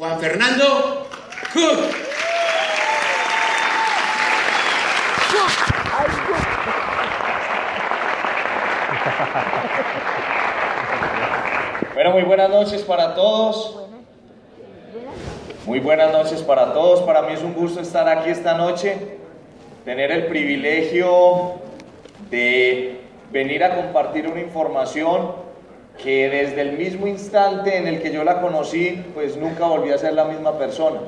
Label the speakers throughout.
Speaker 1: Juan Fernando Cook.
Speaker 2: Bueno, muy buenas noches para todos. Muy buenas noches para todos. Para mí es un gusto estar aquí esta noche, tener el privilegio de venir a compartir una información que desde el mismo instante en el que yo la conocí, pues nunca volví a ser la misma persona.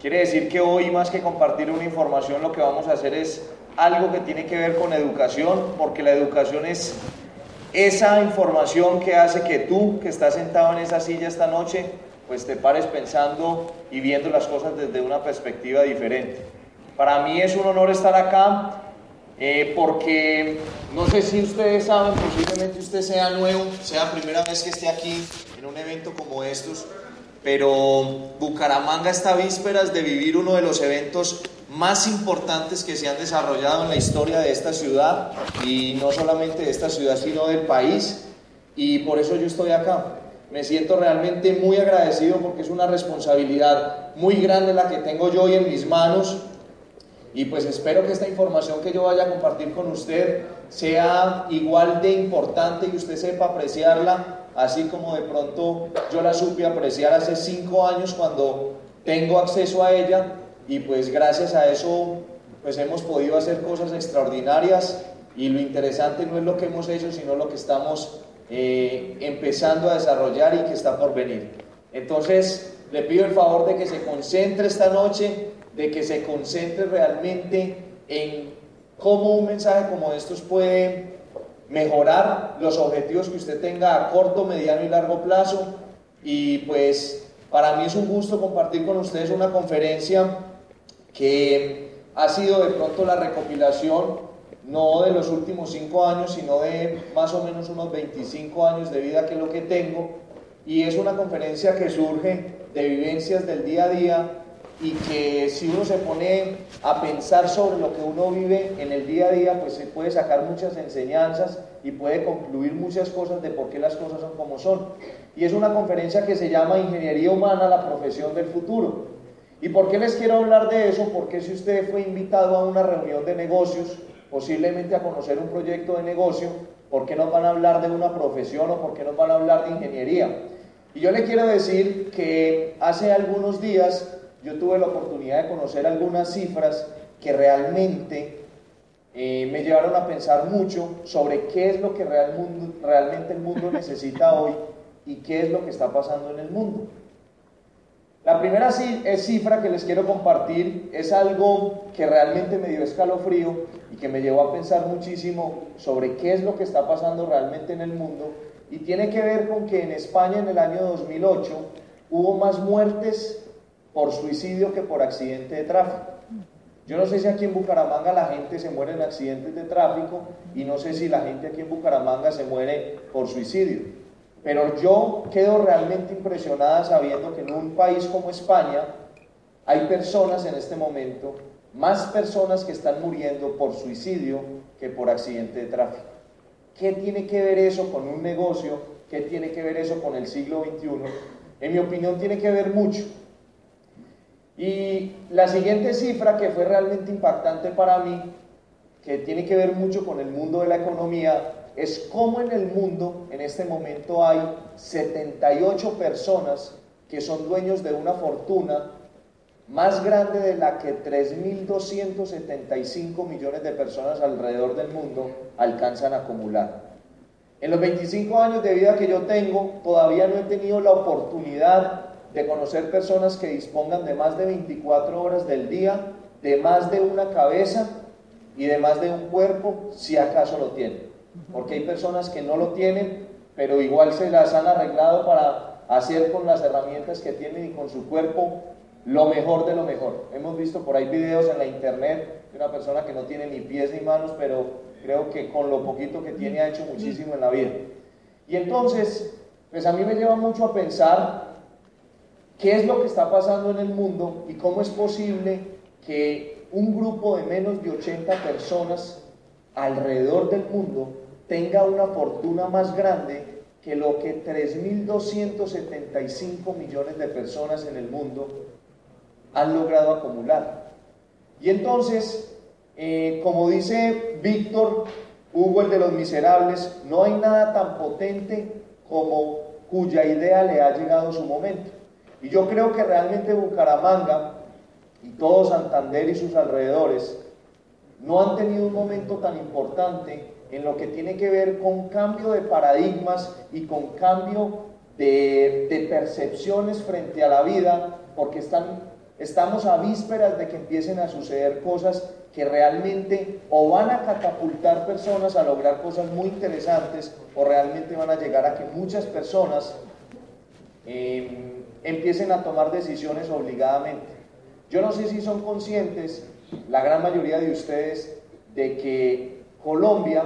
Speaker 2: Quiere decir que hoy más que compartir una información, lo que vamos a hacer es algo que tiene que ver con educación, porque la educación es esa información que hace que tú, que estás sentado en esa silla esta noche, pues te pares pensando y viendo las cosas desde una perspectiva diferente. Para mí es un honor estar acá eh, porque no sé si ustedes saben, posiblemente usted sea nuevo, sea primera vez que esté aquí en un evento como estos, pero Bucaramanga está a vísperas de vivir uno de los eventos más importantes que se han desarrollado en la historia de esta ciudad y no solamente de esta ciudad sino del país y por eso yo estoy acá. Me siento realmente muy agradecido porque es una responsabilidad muy grande la que tengo yo hoy en mis manos y pues espero que esta información que yo vaya a compartir con usted sea igual de importante y usted sepa apreciarla, así como de pronto yo la supe apreciar hace cinco años cuando tengo acceso a ella y pues gracias a eso pues hemos podido hacer cosas extraordinarias y lo interesante no es lo que hemos hecho, sino lo que estamos eh, empezando a desarrollar y que está por venir. Entonces, le pido el favor de que se concentre esta noche de que se concentre realmente en cómo un mensaje como estos puede mejorar los objetivos que usted tenga a corto, mediano y largo plazo. Y pues para mí es un gusto compartir con ustedes una conferencia que ha sido de pronto la recopilación no de los últimos cinco años, sino de más o menos unos 25 años de vida que es lo que tengo. Y es una conferencia que surge de vivencias del día a día y que si uno se pone a pensar sobre lo que uno vive en el día a día, pues se puede sacar muchas enseñanzas y puede concluir muchas cosas de por qué las cosas son como son. Y es una conferencia que se llama Ingeniería Humana, la profesión del futuro. ¿Y por qué les quiero hablar de eso? Porque si usted fue invitado a una reunión de negocios, posiblemente a conocer un proyecto de negocio, ¿por qué nos van a hablar de una profesión o por qué nos van a hablar de ingeniería? Y yo le quiero decir que hace algunos días yo tuve la oportunidad de conocer algunas cifras que realmente eh, me llevaron a pensar mucho sobre qué es lo que realmente el mundo necesita hoy y qué es lo que está pasando en el mundo. La primera cifra que les quiero compartir es algo que realmente me dio escalofrío y que me llevó a pensar muchísimo sobre qué es lo que está pasando realmente en el mundo y tiene que ver con que en España en el año 2008 hubo más muertes por suicidio que por accidente de tráfico. Yo no sé si aquí en Bucaramanga la gente se muere en accidentes de tráfico y no sé si la gente aquí en Bucaramanga se muere por suicidio. Pero yo quedo realmente impresionada sabiendo que en un país como España hay personas en este momento, más personas que están muriendo por suicidio que por accidente de tráfico. ¿Qué tiene que ver eso con un negocio? ¿Qué tiene que ver eso con el siglo XXI? En mi opinión tiene que ver mucho. Y la siguiente cifra que fue realmente impactante para mí, que tiene que ver mucho con el mundo de la economía, es cómo en el mundo en este momento hay 78 personas que son dueños de una fortuna más grande de la que 3.275 millones de personas alrededor del mundo alcanzan a acumular. En los 25 años de vida que yo tengo, todavía no he tenido la oportunidad de conocer personas que dispongan de más de 24 horas del día, de más de una cabeza y de más de un cuerpo, si acaso lo tienen. Porque hay personas que no lo tienen, pero igual se las han arreglado para hacer con las herramientas que tienen y con su cuerpo lo mejor de lo mejor. Hemos visto por ahí videos en la internet de una persona que no tiene ni pies ni manos, pero creo que con lo poquito que tiene ha hecho muchísimo en la vida. Y entonces, pues a mí me lleva mucho a pensar qué es lo que está pasando en el mundo y cómo es posible que un grupo de menos de 80 personas alrededor del mundo tenga una fortuna más grande que lo que 3.275 millones de personas en el mundo han logrado acumular. Y entonces, eh, como dice Víctor Hugo, el de los miserables, no hay nada tan potente como cuya idea le ha llegado su momento. Y yo creo que realmente Bucaramanga y todo Santander y sus alrededores no han tenido un momento tan importante en lo que tiene que ver con cambio de paradigmas y con cambio de, percepciones frente a la vida, porque están, estamos a vísperas de que empiecen a suceder cosas que realmente o van a catapultar personas a lograr cosas muy interesantes o realmente van a llegar a que muchas personas em, empiecen a tomar decisiones obligadamente. Yo no sé si son conscientes, la gran mayoría de ustedes, de que Colombia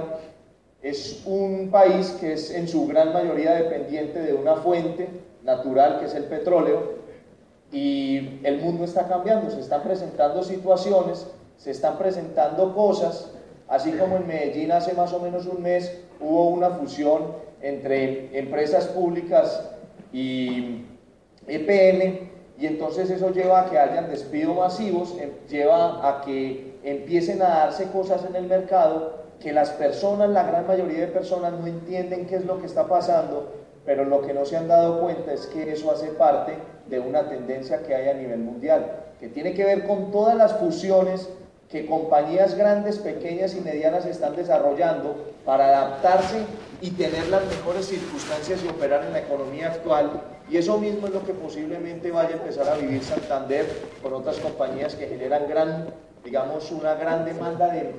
Speaker 2: es un país que es en su gran mayoría dependiente de una fuente natural que es el petróleo y el mundo está cambiando, se están presentando situaciones, se están presentando cosas, así como en Medellín hace más o menos un mes hubo una fusión entre empresas públicas y EPM y entonces eso lleva a que hayan despidos masivos, em, lleva a que empiecen a darse cosas en el mercado que las personas, la gran mayoría de personas no entienden qué es lo que está pasando, pero lo que no se han dado cuenta es que eso hace parte de una tendencia que hay a nivel mundial, que tiene que ver con todas las fusiones que compañías grandes, pequeñas y medianas están desarrollando para adaptarse y tener las mejores circunstancias y operar en la economía actual y eso mismo es lo que posiblemente vaya a empezar a vivir Santander con otras compañías que generan gran, digamos, una gran demanda de,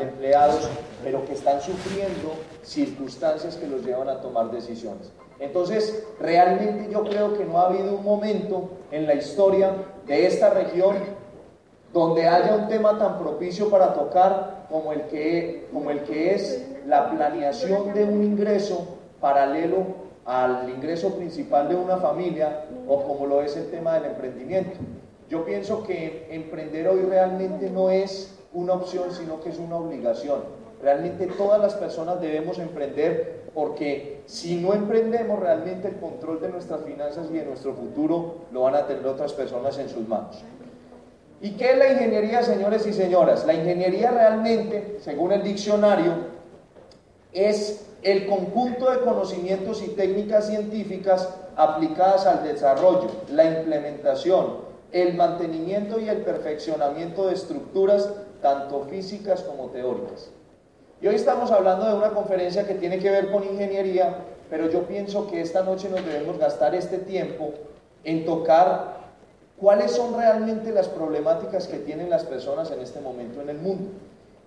Speaker 2: empleados, pero que están sufriendo circunstancias que los llevan a tomar decisiones. Entonces, realmente yo creo que no ha habido un momento en la historia de esta región donde haya un tema tan propicio para tocar como el que, como el que es la planeación de un ingreso paralelo al ingreso principal de una familia o como lo es el tema del emprendimiento. Yo pienso que emprender hoy realmente no es una opción, sino que es una obligación. Realmente todas las personas debemos emprender porque si no emprendemos realmente el control de nuestras finanzas y de nuestro futuro lo van a tener otras personas en sus manos. ¿Y qué es la ingeniería, señores y señoras? La ingeniería realmente, según el diccionario, es el conjunto de conocimientos y técnicas científicas aplicadas al desarrollo, la implementación, el mantenimiento y el perfeccionamiento de estructuras tanto físicas como teóricas. Y hoy estamos hablando de una conferencia que tiene que ver con ingeniería, pero yo pienso que esta noche nos debemos gastar este tiempo en tocar cuáles son realmente las problemáticas que tienen las personas en este momento en el mundo.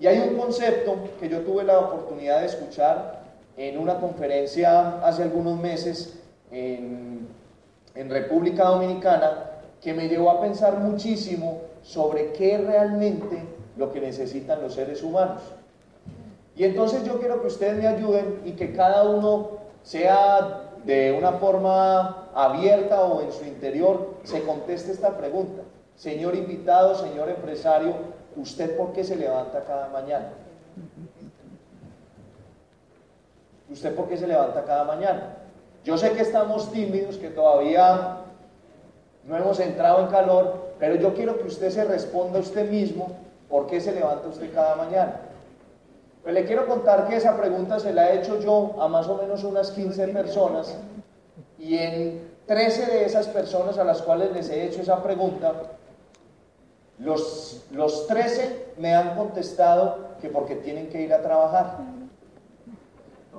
Speaker 2: Y hay un concepto que yo tuve la oportunidad de escuchar en una conferencia hace algunos meses en, República Dominicana que me llevó a pensar muchísimo sobre qué realmente lo que necesitan los seres humanos. Y entonces yo quiero que ustedes me ayuden y que cada uno sea de una forma abierta o en su interior se conteste esta pregunta. Señor invitado, señor empresario, ¿usted por qué se levanta cada mañana? ¿Usted por qué se levanta cada mañana? Yo sé que estamos tímidos, que todavía no hemos entrado en calor, pero yo quiero que usted se responda a usted mismo por qué se levanta usted cada mañana. Pues le quiero contar que esa pregunta se la he hecho yo a más o menos unas 15 personas y en 13 de esas personas a las cuales les he hecho esa pregunta, los, los 13 me han contestado que porque tienen que ir a trabajar.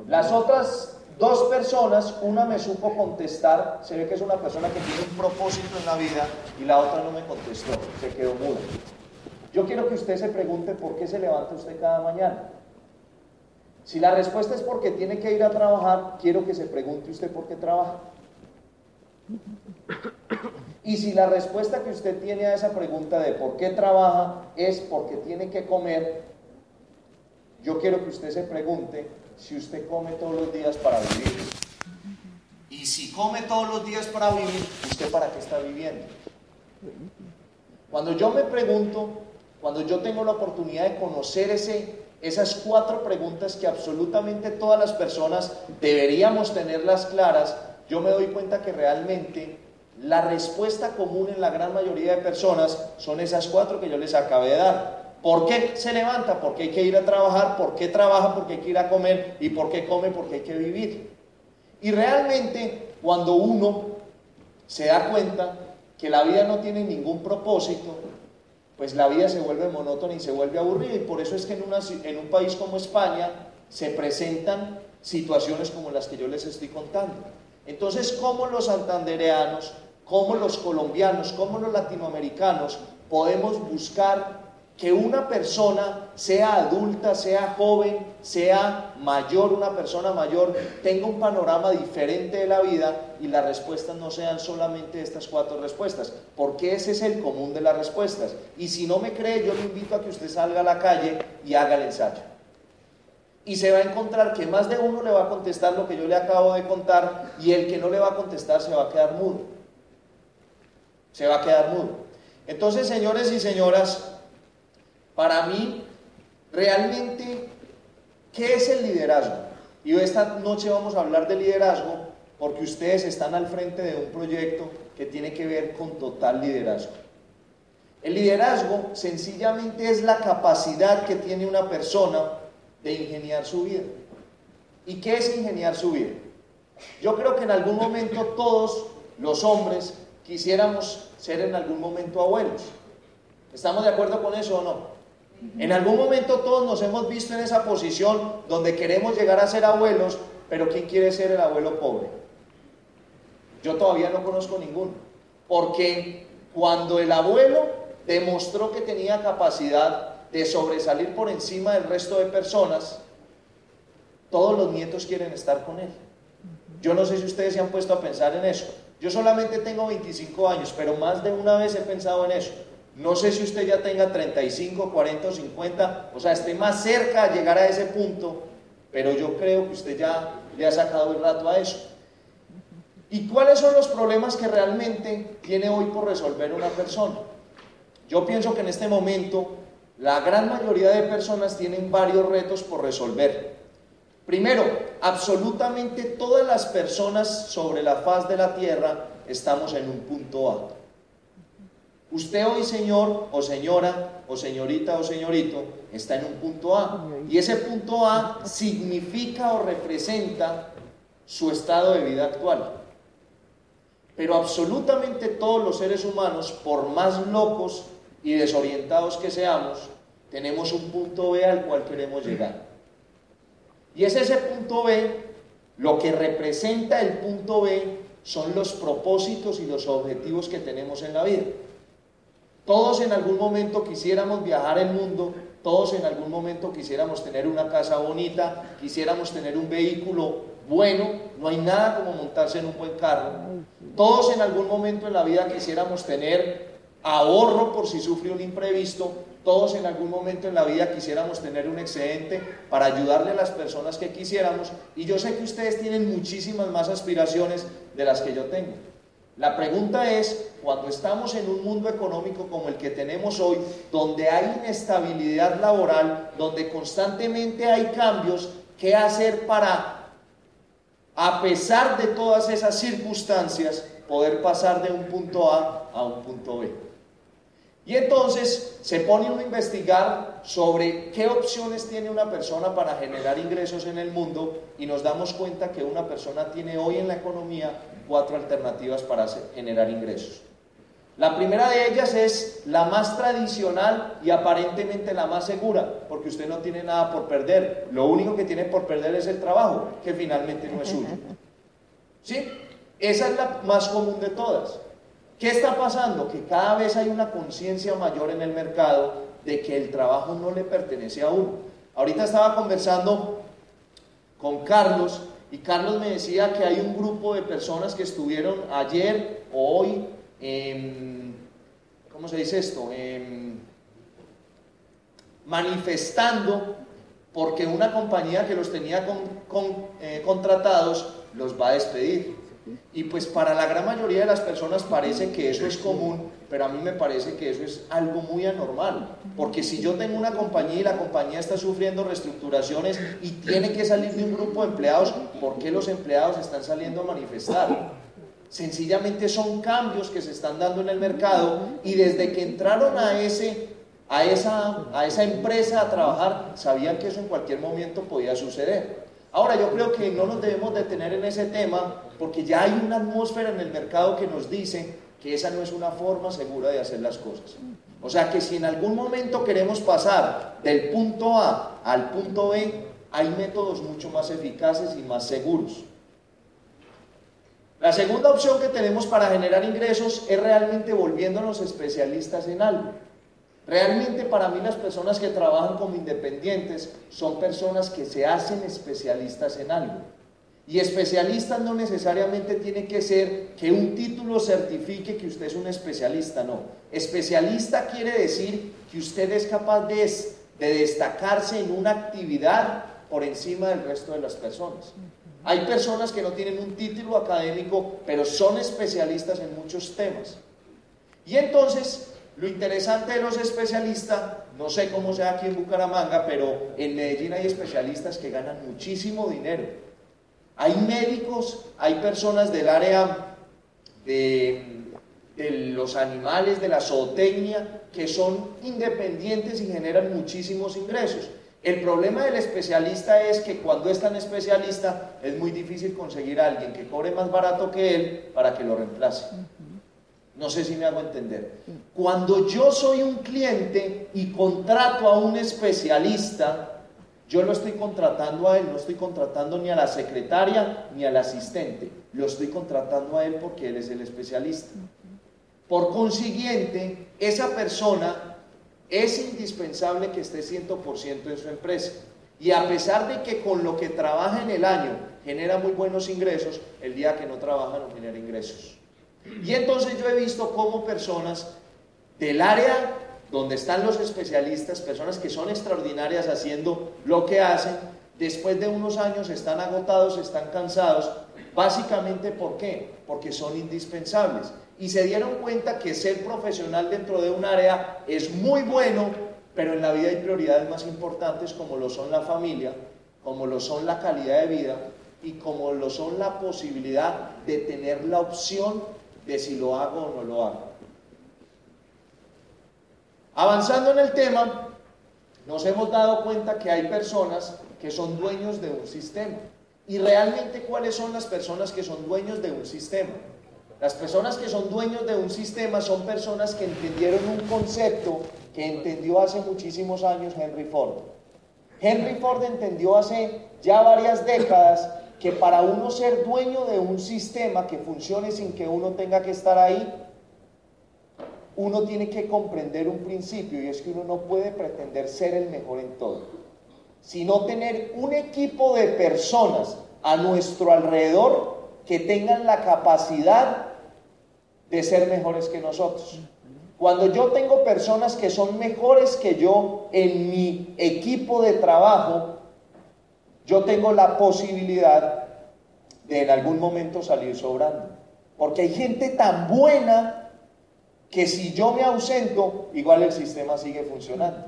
Speaker 2: Las otras dos personas, una me supo contestar, se ve que es una persona que tiene un propósito en la vida y la otra no me contestó, se quedó muda. Yo quiero que usted se pregunte por qué se levanta usted cada mañana. Si la respuesta es porque tiene que ir a trabajar, quiero que se pregunte usted por qué trabaja. Y si la respuesta que usted tiene a esa pregunta de por qué trabaja es porque tiene que comer, yo quiero que usted se pregunte si usted come todos los días para vivir? Y si come todos los días para vivir, ¿usted para qué está viviendo? Cuando yo me pregunto, cuando yo tengo la oportunidad de conocer esas cuatro preguntas que absolutamente todas las personas deberíamos tenerlas claras, yo me doy cuenta que realmente la respuesta común en la gran mayoría de personas son esas cuatro que yo les acabé de dar. ¿Por qué se levanta? Porque hay que ir a trabajar, ¿por qué trabaja? Porque hay que ir a comer y ¿por qué come? Porque hay que vivir. Y realmente cuando uno se da cuenta que la vida no tiene ningún propósito, pues la vida se vuelve monótona y se vuelve aburrida. Y por eso es que en, en un país como España se presentan situaciones como las que yo les estoy contando. Entonces, ¿cómo los santandereanos, cómo los colombianos, cómo los latinoamericanos podemos buscar que una persona, sea adulta, sea joven, sea mayor, una persona mayor, tenga un panorama diferente de la vida y las respuestas no sean solamente estas cuatro respuestas, porque ese es el común de las respuestas. Y si no me cree, yo le invito a que usted salga a la calle y haga el ensayo. Y se va a encontrar que más de uno le va a contestar lo que yo le acabo de contar y el que no le va a contestar se va a quedar mudo. Se va a quedar mudo. Entonces, señores y señoras, para mí, realmente, ¿qué es el liderazgo? Y esta noche vamos a hablar de liderazgo porque ustedes están al frente de un proyecto que tiene que ver con total liderazgo. El liderazgo sencillamente es la capacidad que tiene una persona de ingeniar su vida. ¿Y qué es ingeniar su vida? Yo creo que en algún momento todos los hombres quisiéramos ser en algún momento abuelos. ¿Estamos de acuerdo con eso o no? En algún momento todos nos hemos visto en esa posición donde queremos llegar a ser abuelos, pero ¿quién quiere ser el abuelo pobre? Yo todavía no conozco ninguno. Porque cuando el abuelo demostró que tenía capacidad de sobresalir por encima del resto de personas, todos los nietos quieren estar con él. Yo no sé si ustedes se han puesto a pensar en eso. Yo solamente tengo 25 años, pero más de una vez he pensado en eso. No sé si usted ya tenga 35, 40 o 50, o sea, esté más cerca de llegar a ese punto, pero yo creo que usted ya le ha sacado el rato a eso. ¿Y cuáles son los problemas que realmente tiene hoy por resolver una persona? Yo pienso que en este momento la gran mayoría de personas tienen varios retos por resolver. Primero, absolutamente todas las personas sobre la faz de la tierra estamos en un punto A. Usted hoy, señor o señora o señorita o señorito, está en un punto A. Y ese punto A significa o representa su estado de vida actual. Pero absolutamente todos los seres humanos, por más locos y desorientados que seamos, tenemos un punto B al cual queremos llegar. Y es ese punto B, lo que representa el punto B son los propósitos y los objetivos que tenemos en la vida. Todos en algún momento quisiéramos viajar el mundo, todos en algún momento quisiéramos tener una casa bonita, quisiéramos tener un vehículo bueno, no hay nada como montarse en un buen carro. Todos en algún momento en la vida quisiéramos tener ahorro por si sufre un imprevisto, todos en algún momento en la vida quisiéramos tener un excedente para ayudarle a las personas que quisiéramos y yo sé que ustedes tienen muchísimas más aspiraciones de las que yo tengo. La pregunta es, cuando estamos en un mundo económico como el que tenemos hoy, donde hay inestabilidad laboral, donde constantemente hay cambios, ¿qué hacer para, a pesar de todas esas circunstancias, poder pasar de un punto A a un punto B? Y entonces se pone uno a investigar sobre qué opciones tiene una persona para generar ingresos en el mundo y nos damos cuenta que una persona tiene hoy en la economía cuatro alternativas para generar ingresos. La primera de ellas es la más tradicional y aparentemente la más segura, porque usted no tiene nada por perder. Lo único que tiene por perder es el trabajo, que finalmente no es suyo. ¿Sí? Esa es la más común de todas. ¿Qué está pasando? Que cada vez hay una conciencia mayor en el mercado de que el trabajo no le pertenece a uno. Ahorita estaba conversando con Carlos y Carlos me decía que hay un grupo de personas que estuvieron ayer o hoy, ¿cómo se dice esto? manifestando porque una compañía que los tenía eh, contratados los va a despedir. Y pues para la gran mayoría de las personas parece que eso es común, pero a mí me parece que eso es algo muy anormal. Porque si yo tengo una compañía y la compañía está sufriendo reestructuraciones y tiene que salir de un grupo de empleados, ¿por qué los empleados están saliendo a manifestar? Sencillamente son cambios que se están dando en el mercado y desde que entraron a, ese, a, esa, a esa empresa a trabajar, sabían que eso en cualquier momento podía suceder. Ahora yo creo que no nos debemos detener en ese tema porque ya hay una atmósfera en el mercado que nos dice que esa no es una forma segura de hacer las cosas. O sea que si en algún momento queremos pasar del punto A al punto B, hay métodos mucho más eficaces y más seguros. La segunda opción que tenemos para generar ingresos es realmente volviéndonos especialistas en algo. Realmente para mí las personas que trabajan como independientes son personas que se hacen especialistas en algo. Y especialistas no necesariamente tiene que ser que un título certifique que usted es un especialista, no. Especialista quiere decir que usted es capaz de, de destacarse en una actividad por encima del resto de las personas. Hay personas que no tienen un título académico, pero son especialistas en muchos temas. Y entonces, lo interesante de los especialistas, no sé cómo sea aquí en Bucaramanga, pero en Medellín hay especialistas que ganan muchísimo dinero. Hay médicos, hay personas del área de, de los animales, de la zootecnia, que son independientes y generan muchísimos ingresos. El problema del especialista es que cuando es tan especialista es muy difícil conseguir a alguien que cobre más barato que él para que lo reemplace. No sé si me hago entender. Cuando yo soy un cliente y contrato a un especialista, yo lo estoy contratando a él, no estoy contratando ni a la secretaria ni al asistente, lo estoy contratando a él porque él es el especialista. Por consiguiente, esa persona es indispensable que esté 100% en su empresa. Y a pesar de que con lo que trabaja en el año genera muy buenos ingresos, el día que no trabaja no genera ingresos. Y entonces yo he visto cómo personas del área donde están los especialistas, personas que son extraordinarias haciendo lo que hacen, después de unos años están agotados, están cansados. Básicamente, ¿por qué? Porque son indispensables y se dieron cuenta que ser profesional dentro de un área es muy bueno, pero en la vida hay prioridades más importantes como lo son la familia, como lo son la calidad de vida y como lo son la posibilidad de tener la opción de si lo hago o no lo hago. Avanzando en el tema, nos hemos dado cuenta que hay personas que son dueños de un sistema. ¿Y realmente cuáles son las personas que son dueños de un sistema? Las personas que son dueños de un sistema son personas que entendieron un concepto que entendió hace muchísimos años Henry Ford. Henry Ford entendió hace ya varias décadas que para uno ser dueño de un sistema que funcione sin que uno tenga que estar ahí, uno tiene que comprender un principio y es que uno no puede pretender ser el mejor en todo, sino tener un equipo de personas a nuestro alrededor que tengan la capacidad de ser mejores que nosotros. Cuando yo tengo personas que son mejores que yo en mi equipo de trabajo, yo tengo la posibilidad de en algún momento salir sobrando. Porque hay gente tan buena que si yo me ausento, igual el sistema sigue funcionando.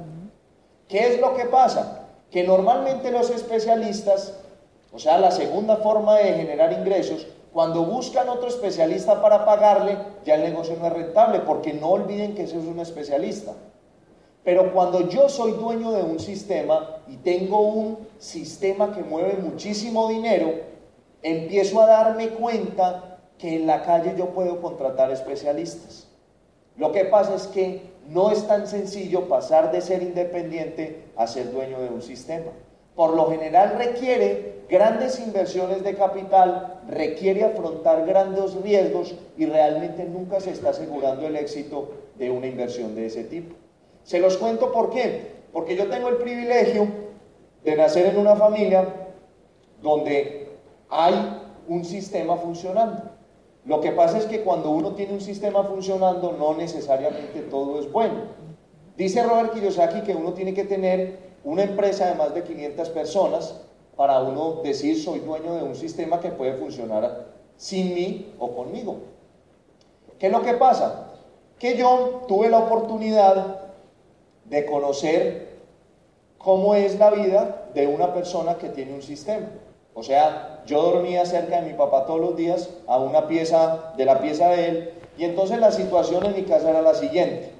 Speaker 2: ¿Qué es lo que pasa? Que normalmente los especialistas, o sea, la segunda forma de generar ingresos, cuando buscan otro especialista para pagarle, ya el negocio no es rentable, porque no olviden que ese es un especialista. Pero cuando yo soy dueño de un sistema y tengo un sistema que mueve muchísimo dinero, empiezo a darme cuenta que en la calle yo puedo contratar especialistas. Lo que pasa es que no es tan sencillo pasar de ser independiente a ser dueño de un sistema por lo general requiere grandes inversiones de capital, requiere afrontar grandes riesgos y realmente nunca se está asegurando el éxito de una inversión de ese tipo. Se los cuento por qué. Porque yo tengo el privilegio de nacer en una familia donde hay un sistema funcionando. Lo que pasa es que cuando uno tiene un sistema funcionando no necesariamente todo es bueno. Dice Robert Kiyosaki que uno tiene que tener una empresa de más de 500 personas para uno decir soy dueño de un sistema que puede funcionar sin mí o conmigo. ¿Qué es lo que pasa? Que yo tuve la oportunidad de conocer cómo es la vida de una persona que tiene un sistema. O sea, yo dormía cerca de mi papá todos los días, a una pieza de la pieza de él, y entonces la situación en mi casa era la siguiente.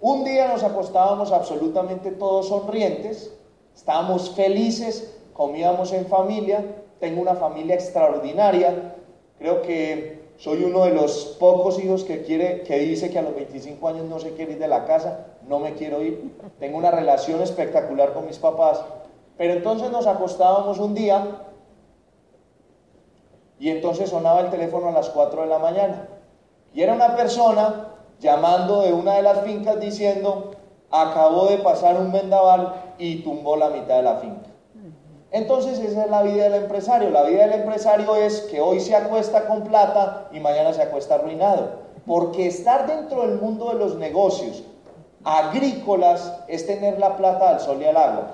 Speaker 2: Un día nos acostábamos absolutamente todos sonrientes, estábamos felices, comíamos en familia, tengo una familia extraordinaria, creo que soy uno de los pocos hijos que quiere que dice que a los 25 años no se quiere ir de la casa, no me quiero ir. Tengo una relación espectacular con mis papás, pero entonces nos acostábamos un día y entonces sonaba el teléfono a las 4 de la mañana. Y era una persona llamando de una de las fincas diciendo, acabó de pasar un vendaval y tumbó la mitad de la finca. Entonces esa es la vida del empresario. La vida del empresario es que hoy se acuesta con plata y mañana se acuesta arruinado. Porque estar dentro del mundo de los negocios agrícolas es tener la plata al sol y al agua.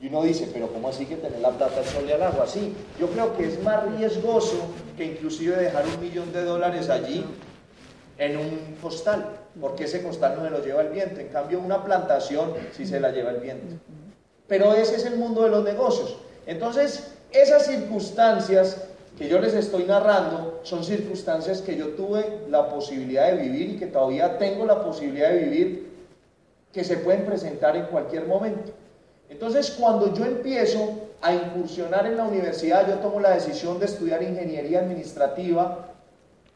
Speaker 2: Y uno dice, pero ¿cómo así que tener la plata al sol y al agua? Sí, yo creo que es más riesgoso que inclusive dejar un millón de dólares allí en un costal, porque ese costal no se lo lleva el viento. En cambio, una plantación sí se la lleva el viento. Pero ese es el mundo de los negocios. Entonces, esas circunstancias que yo les estoy narrando son circunstancias que yo tuve la posibilidad de vivir y que todavía tengo la posibilidad de vivir, que se pueden presentar en cualquier momento. Entonces, cuando yo empiezo a incursionar en la universidad, yo tomo la decisión de estudiar ingeniería administrativa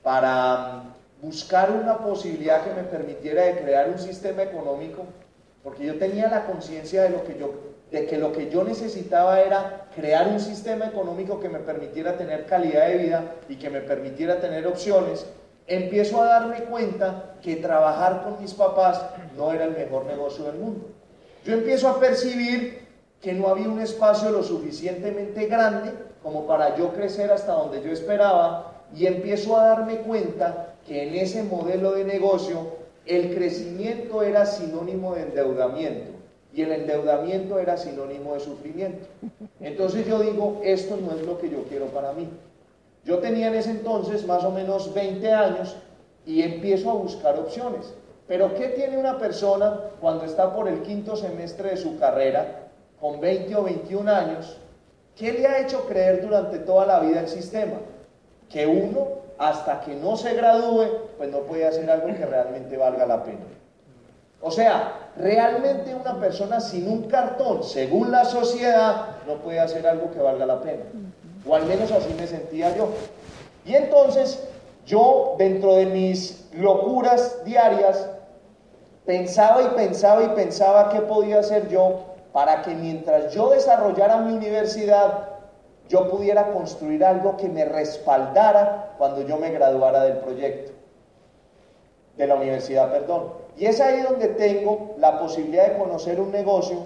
Speaker 2: para buscar una posibilidad que me permitiera de crear un sistema económico, porque yo tenía la conciencia de lo que yo de que lo que yo necesitaba era crear un sistema económico que me permitiera tener calidad de vida y que me permitiera tener opciones, empiezo a darme cuenta que trabajar con mis papás no era el mejor negocio del mundo. Yo empiezo a percibir que no había un espacio lo suficientemente grande como para yo crecer hasta donde yo esperaba y empiezo a darme cuenta que en ese modelo de negocio el crecimiento era sinónimo de endeudamiento y el endeudamiento era sinónimo de sufrimiento. Entonces yo digo, esto no es lo que yo quiero para mí. Yo tenía en ese entonces más o menos 20 años y empiezo a buscar opciones. Pero ¿qué tiene una persona cuando está por el quinto semestre de su carrera, con 20 o 21 años? ¿Qué le ha hecho creer durante toda la vida el sistema? Que uno, hasta que no se gradúe, pues no puede hacer algo que realmente valga la pena. O sea, realmente una persona sin un cartón, según la sociedad, no puede hacer algo que valga la pena. O al menos así me sentía yo. Y entonces yo, dentro de mis locuras diarias, pensaba y pensaba y pensaba qué podía hacer yo para que mientras yo desarrollara mi universidad, yo pudiera construir algo que me respaldara cuando yo me graduara del proyecto, de la universidad, perdón. Y es ahí donde tengo la posibilidad de conocer un negocio,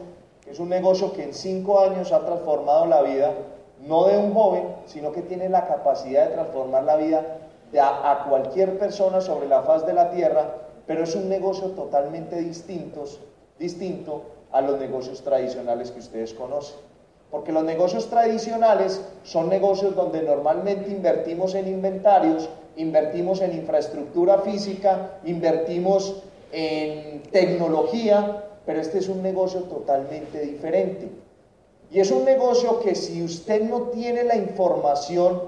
Speaker 2: que es un negocio que en cinco años ha transformado la vida, no de un joven, sino que tiene la capacidad de transformar la vida de a, cualquier persona sobre la faz de la tierra, pero es un negocio totalmente distintos, distinto a los negocios tradicionales que ustedes conocen. Porque los negocios tradicionales son negocios donde normalmente invertimos en inventarios, invertimos en infraestructura física, invertimos en tecnología, pero este es un negocio totalmente diferente. Y es un negocio que si usted no tiene la información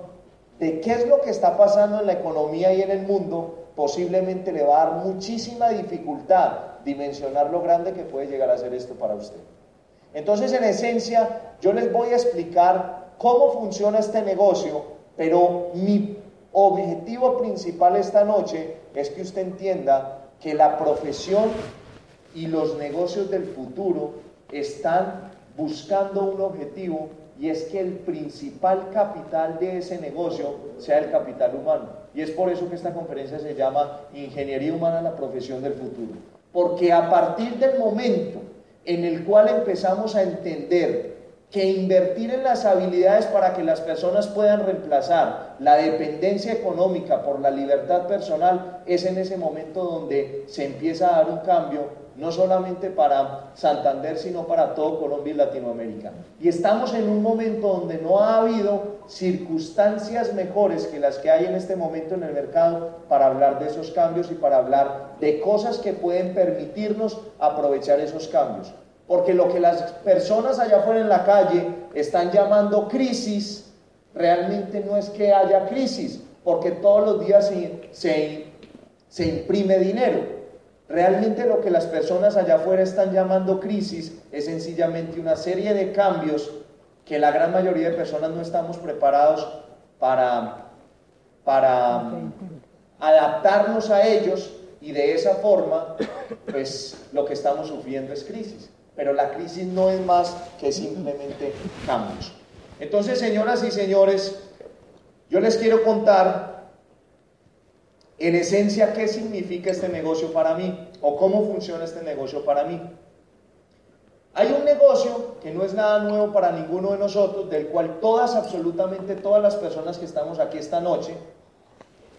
Speaker 2: de qué es lo que está pasando en la economía y en el mundo, posiblemente le va a dar muchísima dificultad dimensionar lo grande que puede llegar a ser esto para usted. Entonces, en esencia, yo les voy a explicar cómo funciona este negocio, pero mi objetivo principal esta noche es que usted entienda que la profesión y los negocios del futuro están buscando un objetivo y es que el principal capital de ese negocio sea el capital humano. Y es por eso que esta conferencia se llama Ingeniería Humana, la profesión del futuro. Porque a partir del momento en el cual empezamos a entender que invertir en las habilidades para que las personas puedan reemplazar la dependencia económica por la libertad personal es en ese momento donde se empieza a dar un cambio no solamente para Santander, sino para todo Colombia y Latinoamérica. Y estamos en un momento donde no ha habido circunstancias mejores que las que hay en este momento en el mercado para hablar de esos cambios y para hablar de cosas que pueden permitirnos aprovechar esos cambios. Porque lo que las personas allá afuera en la calle están llamando crisis, realmente no es que haya crisis, porque todos los días se, se, imprime dinero. Realmente lo que las personas allá afuera están llamando crisis es sencillamente una serie de cambios que la gran mayoría de personas no estamos preparados para, adaptarnos a ellos y de esa forma, pues lo que estamos sufriendo es crisis. Pero la crisis no es más que simplemente cambios. Entonces, señoras y señores, yo les quiero contar en esencia, ¿qué significa este negocio para mí? ¿O cómo funciona este negocio para mí? Hay un negocio que no es nada nuevo para ninguno de nosotros, del cual todas, absolutamente todas las personas que estamos aquí esta noche,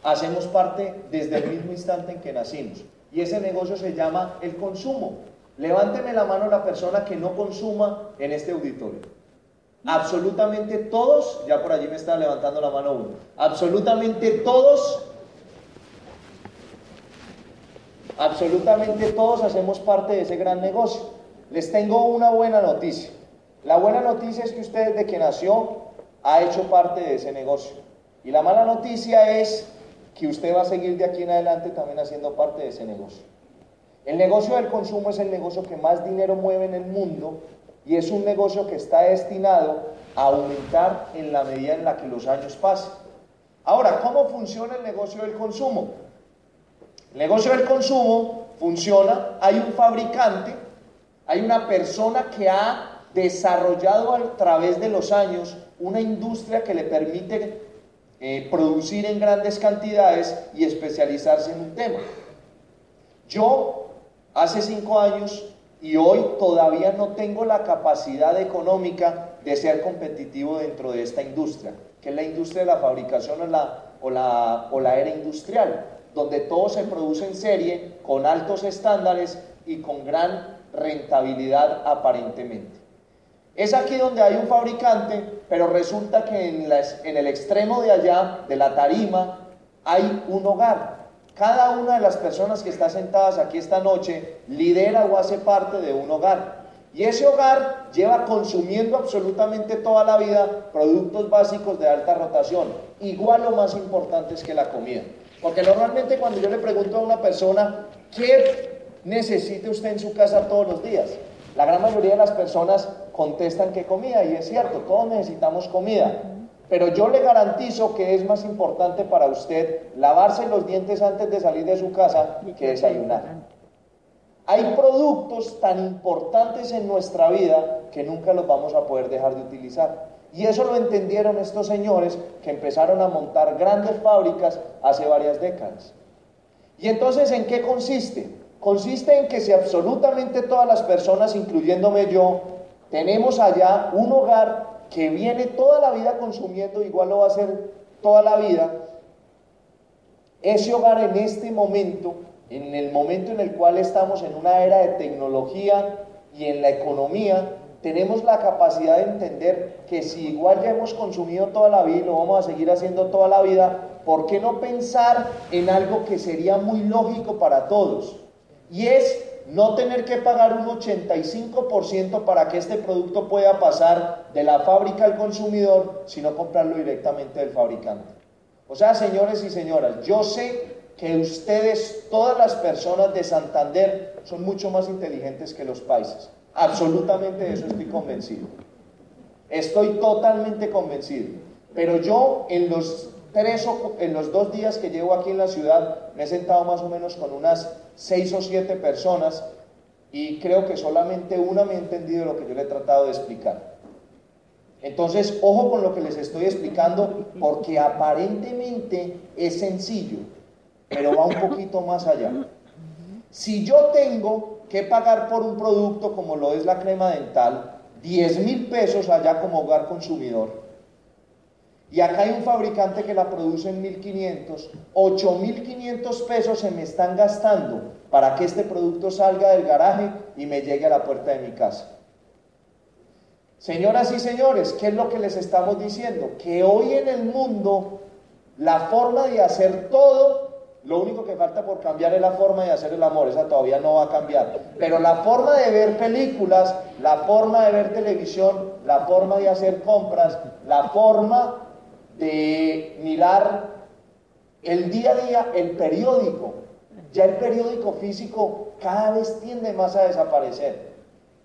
Speaker 2: hacemos parte desde el mismo instante en que nacimos. Y ese negocio se llama el consumo. Levánteme la mano la persona que no consuma en este auditorio. Absolutamente todos, ya por allí me está levantando la mano uno, absolutamente todos Absolutamente todos hacemos parte de ese gran negocio. Les tengo una buena noticia. La buena noticia es que usted desde que nació ha hecho parte de ese negocio. Y la mala noticia es que usted va a seguir de aquí en adelante también haciendo parte de ese negocio. El negocio del consumo es el negocio que más dinero mueve en el mundo y es un negocio que está destinado a aumentar en la medida en la que los años pasen. Ahora, ¿cómo funciona el negocio del consumo? El negocio del consumo funciona, hay un fabricante, hay una persona que ha desarrollado a través de los años una industria que le permite eh, producir en grandes cantidades y especializarse en un tema. Yo hace cinco años y hoy todavía no tengo la capacidad económica de ser competitivo dentro de esta industria, que es la industria de la fabricación o la, o la, o la era industrial donde todo se produce en serie, con altos estándares y con gran rentabilidad aparentemente. Es aquí donde hay un fabricante, pero resulta que en, el extremo de allá, de la tarima, hay un hogar. Cada una de las personas que está sentadas aquí esta noche lidera o hace parte de un hogar. Y ese hogar lleva consumiendo absolutamente toda la vida productos básicos de alta rotación. Igual lo más importante es que la comida. Porque normalmente cuando yo le pregunto a una persona, ¿qué necesita usted en su casa todos los días? La gran mayoría de las personas contestan que comida, y es cierto, todos necesitamos comida. Pero yo le garantizo que es más importante para usted lavarse los dientes antes de salir de su casa que desayunar. Hay productos tan importantes en nuestra vida que nunca los vamos a poder dejar de utilizar. Y eso lo entendieron estos señores que empezaron a montar grandes fábricas hace varias décadas. ¿Y entonces en qué consiste? Consiste en que si absolutamente todas las personas, incluyéndome yo, tenemos allá un hogar que viene toda la vida consumiendo, igual lo va a hacer toda la vida, ese hogar en este momento, en el momento en el cual estamos en una era de tecnología y en la economía, tenemos la capacidad de entender que si igual ya hemos consumido toda la vida y lo vamos a seguir haciendo toda la vida, ¿por qué no pensar en algo que sería muy lógico para todos? Y es no tener que pagar un 85% para que este producto pueda pasar de la fábrica al consumidor, sino comprarlo directamente del fabricante. O sea, señores y señoras, yo sé que ustedes, todas las personas de Santander, son mucho más inteligentes que los países. Absolutamente de eso estoy convencido. Estoy totalmente convencido. Pero yo en los tres o en los dos días que llevo aquí en la ciudad me he sentado más o menos con unas seis o siete personas y creo que solamente una me ha entendido lo que yo le he tratado de explicar. Entonces, ojo con lo que les estoy explicando porque aparentemente es sencillo, pero va un poquito más allá. Si yo tengo que pagar por un producto como lo es la crema dental, 10 mil pesos allá como hogar consumidor. Y acá hay un fabricante que la produce en 1500, 8500 pesos se me están gastando para que este producto salga del garaje y me llegue a la puerta de mi casa. Señoras y señores, ¿qué es lo que les estamos diciendo? Que hoy en el mundo la forma de hacer todo, lo único que falta por cambiar es la forma de hacer el amor, esa todavía no va a cambiar. Pero la forma de ver películas, la forma de ver televisión, la forma de hacer compras, la forma de mirar el día a día, el periódico, ya el periódico físico cada vez tiende más a desaparecer.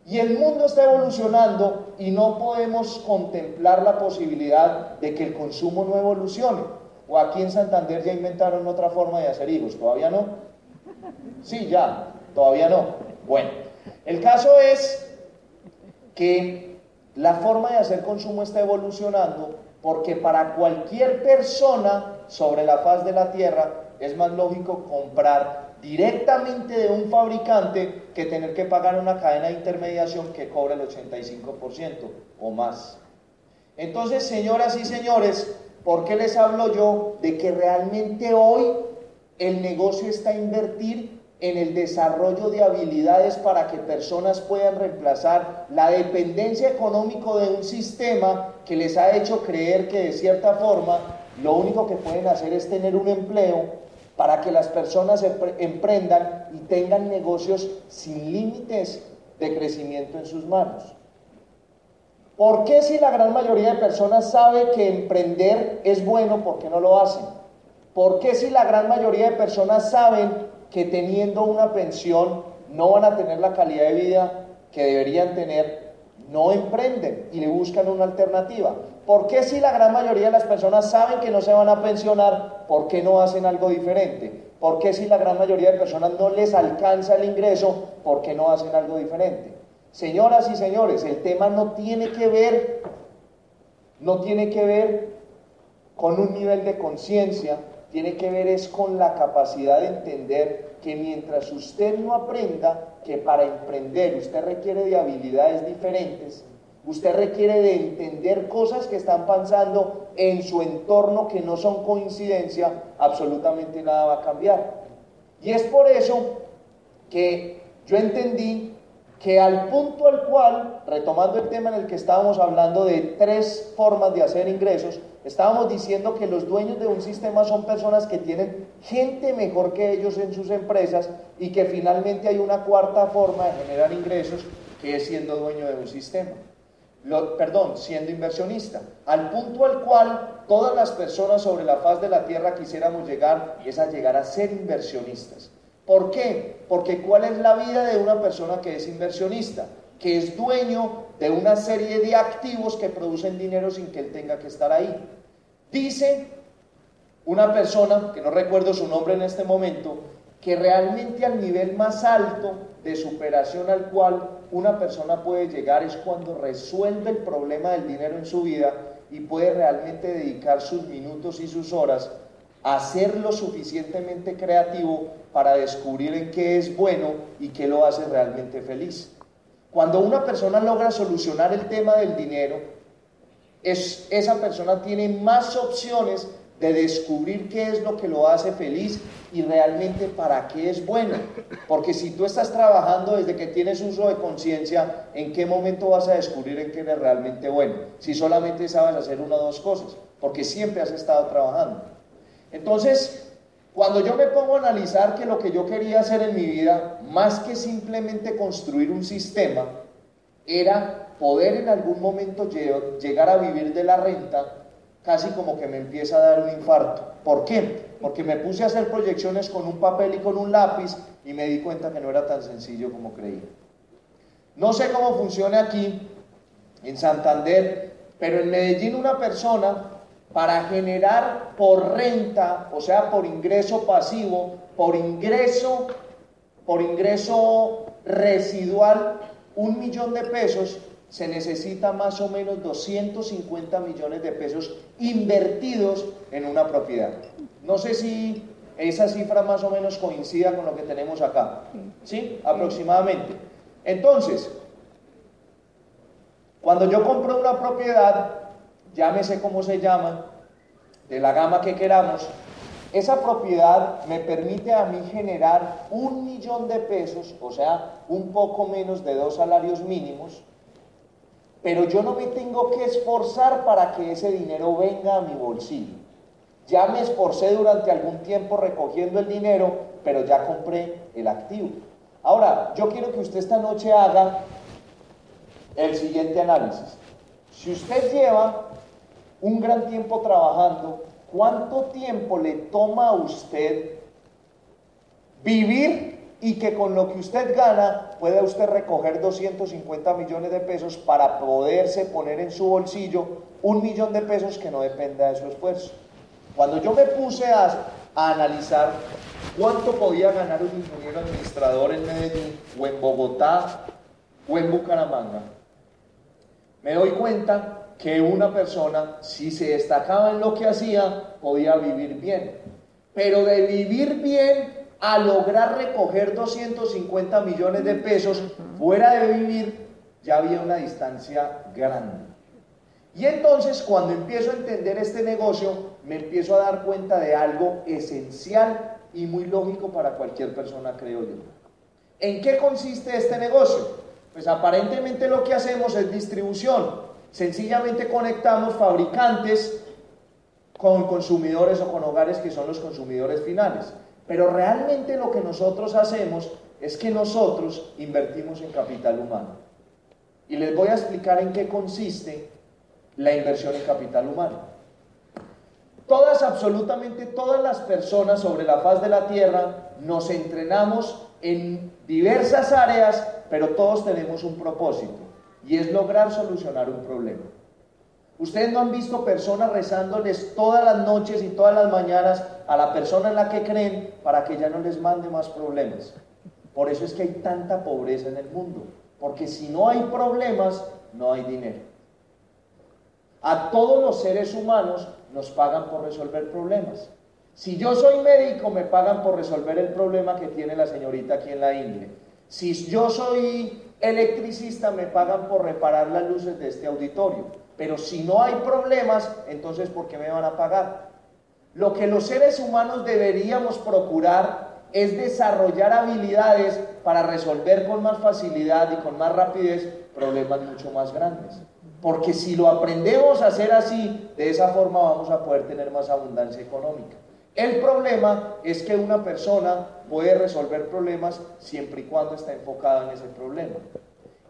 Speaker 2: Y el mundo está evolucionando y no podemos contemplar la posibilidad de que el consumo no evolucione. O aquí en Santander ya inventaron otra forma de hacer hijos, ¿todavía no? Sí, ya, todavía no. Bueno, el caso es que la forma de hacer consumo está evolucionando porque para cualquier persona sobre la faz de la tierra es más lógico comprar directamente de un fabricante que tener que pagar una cadena de intermediación que cobra el 85% o más. Entonces, señoras y señores, ¿por qué les hablo yo de que realmente hoy el negocio está a invertir en el desarrollo de habilidades para que personas puedan reemplazar la dependencia económica de un sistema que les ha hecho creer que de cierta forma lo único que pueden hacer es tener un empleo para que las personas emprendan y tengan negocios sin límites de crecimiento en sus manos. ¿Por qué si la gran mayoría de personas sabe que emprender es bueno, por qué no lo hacen? ¿Por qué si la gran mayoría de personas saben que teniendo una pensión no van a tener la calidad de vida que deberían tener, no emprenden y le buscan una alternativa? ¿Por qué si la gran mayoría de las personas saben que no se van a pensionar, por qué no hacen algo diferente? ¿Por qué si la gran mayoría de personas no les alcanza el ingreso, por qué no hacen algo diferente? Señoras y señores, el tema no tiene que ver, no tiene que ver con un nivel de conciencia, tiene que ver es con la capacidad de entender que mientras usted no aprenda que para emprender usted requiere de habilidades diferentes, Usted requiere de entender cosas que están pasando en su entorno que no son coincidencia, absolutamente nada va a cambiar. Y es por eso que yo entendí que al punto al cual, retomando el tema en el que estábamos hablando de tres formas de hacer ingresos, estábamos diciendo que los dueños de un sistema son personas que tienen gente mejor que ellos en sus empresas y que finalmente hay una cuarta forma de generar ingresos que es siendo dueño de un sistema perdón, siendo inversionista, al punto al cual todas las personas sobre la faz de la tierra quisiéramos llegar y es a llegar a ser inversionistas. ¿Por qué? Porque ¿cuál es la vida de una persona que es inversionista? Que es dueño de una serie de activos que producen dinero sin que él tenga que estar ahí. Dice una persona, que no recuerdo su nombre en este momento, que realmente al nivel más alto de superación al cual una persona puede llegar es cuando resuelve el problema del dinero en su vida y puede realmente dedicar sus minutos y sus horas a lo suficientemente creativo para descubrir en qué es bueno y qué lo hace realmente feliz. Cuando una persona logra solucionar el tema del dinero, es, esa persona tiene más opciones de descubrir qué es lo que lo hace feliz y realmente para qué es bueno. Porque si tú estás trabajando desde que tienes uso de conciencia, ¿en qué momento vas a descubrir en qué eres realmente bueno? Si solamente sabes hacer una o dos cosas, porque siempre has estado trabajando. Entonces, cuando yo me pongo a analizar que lo que yo quería hacer en mi vida, más que simplemente construir un sistema, era poder en algún momento llegar a vivir de la renta, casi como que me empieza a dar un infarto. ¿Por qué? Porque me puse a hacer proyecciones con un papel y con un lápiz y me di cuenta que no era tan sencillo como creía. No sé cómo funciona aquí, en Santander, pero en Medellín una persona para generar por renta, o sea, por ingreso pasivo, por ingreso, por ingreso residual, un millón de pesos, se necesita más o menos 250 millones de pesos invertidos en una propiedad. No sé si esa cifra más o menos coincida con lo que tenemos acá. ¿Sí? Aproximadamente. Entonces, Cuando yo compro una propiedad, llámese como se llama, de la gama que queramos, esa propiedad me permite a mí generar un millón de pesos, o sea, un poco menos de dos salarios mínimos, pero yo no me tengo que esforzar para que ese dinero venga a mi bolsillo. Ya me esforcé durante algún tiempo recogiendo el dinero, pero ya compré el activo. Ahora, yo quiero que usted esta noche haga el siguiente análisis. Si usted lleva un gran tiempo trabajando, ¿cuánto tiempo le toma a usted vivir y que con lo que usted gana pueda usted recoger 250 millones de pesos para poderse poner en su bolsillo un millón de pesos que no dependa de su esfuerzo? Cuando yo me puse a, analizar cuánto podía ganar un ingeniero administrador en Medellín o en Bogotá o en Bucaramanga, me doy cuenta que una persona, si se destacaba en lo que hacía, podía vivir bien. Pero de vivir bien a lograr recoger 250 millones de pesos fuera de vivir, ya había una distancia grande. Y entonces cuando empiezo a entender este negocio, me empiezo a dar cuenta de algo esencial y muy lógico para cualquier persona, creo yo. ¿En qué consiste este negocio? Pues aparentemente lo que hacemos es distribución. Sencillamente conectamos fabricantes con consumidores o con hogares que son los consumidores finales. Pero realmente lo que nosotros hacemos es que nosotros invertimos en capital humano. Y les voy a explicar en qué consiste la inversión en capital humano. Todas, absolutamente todas las personas sobre la faz de la Tierra nos entrenamos en diversas áreas, pero todos tenemos un propósito y es lograr solucionar un problema. Ustedes no han visto personas rezándoles todas las noches y todas las mañanas a la persona en la que creen para que ya no les mande más problemas. Por eso es que hay tanta pobreza en el mundo, porque si no hay problemas, no hay dinero. A todos los seres humanos nos pagan por resolver problemas. Si yo soy médico, me pagan por resolver el problema que tiene la señorita aquí en la India. Si yo soy electricista, me pagan por reparar las luces de este auditorio. Pero si no hay problemas, entonces ¿por qué me van a pagar? Lo que los seres humanos deberíamos procurar es desarrollar habilidades para resolver con más facilidad y con más rapidez problemas mucho más grandes. Porque si lo aprendemos a hacer así, de esa forma vamos a poder tener más abundancia económica. El problema es que una persona puede resolver problemas siempre y cuando está enfocada en ese problema.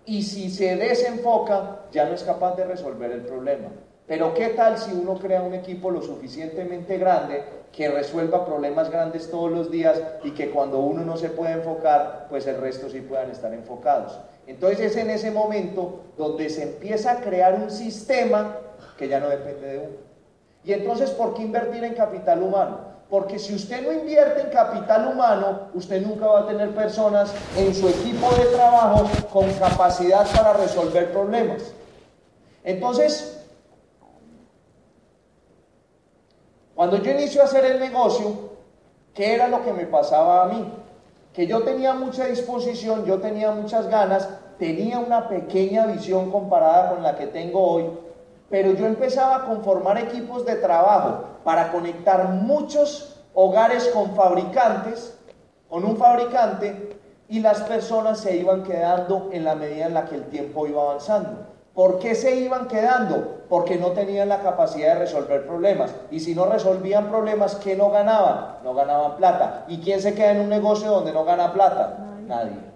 Speaker 2: Y si se desenfoca, ya no es capaz de resolver el problema. Pero ¿qué tal si uno crea un equipo lo suficientemente grande que resuelva problemas grandes todos los días y que cuando uno no se puede enfocar, pues el resto sí puedan estar enfocados? Entonces es en ese momento donde se empieza a crear un sistema que ya no depende de uno. Y entonces, ¿por qué invertir en capital humano? Porque si usted no invierte en capital humano, usted nunca va a tener personas en su equipo de trabajo con capacidad para resolver problemas. Entonces, cuando yo inicio a hacer el negocio, ¿qué era lo que me pasaba a mí? que yo tenía mucha disposición, yo tenía muchas ganas, tenía una pequeña visión comparada con la que tengo hoy, pero yo empezaba a conformar equipos de trabajo para conectar muchos hogares con fabricantes, con un fabricante, y las personas se iban quedando en la medida en la que el tiempo iba avanzando. ¿Por qué se iban quedando? Porque no tenían la capacidad de resolver problemas. Y si no resolvían problemas, ¿qué no ganaban? No ganaban plata. ¿Y quién se queda en un negocio donde no gana plata? Nadie.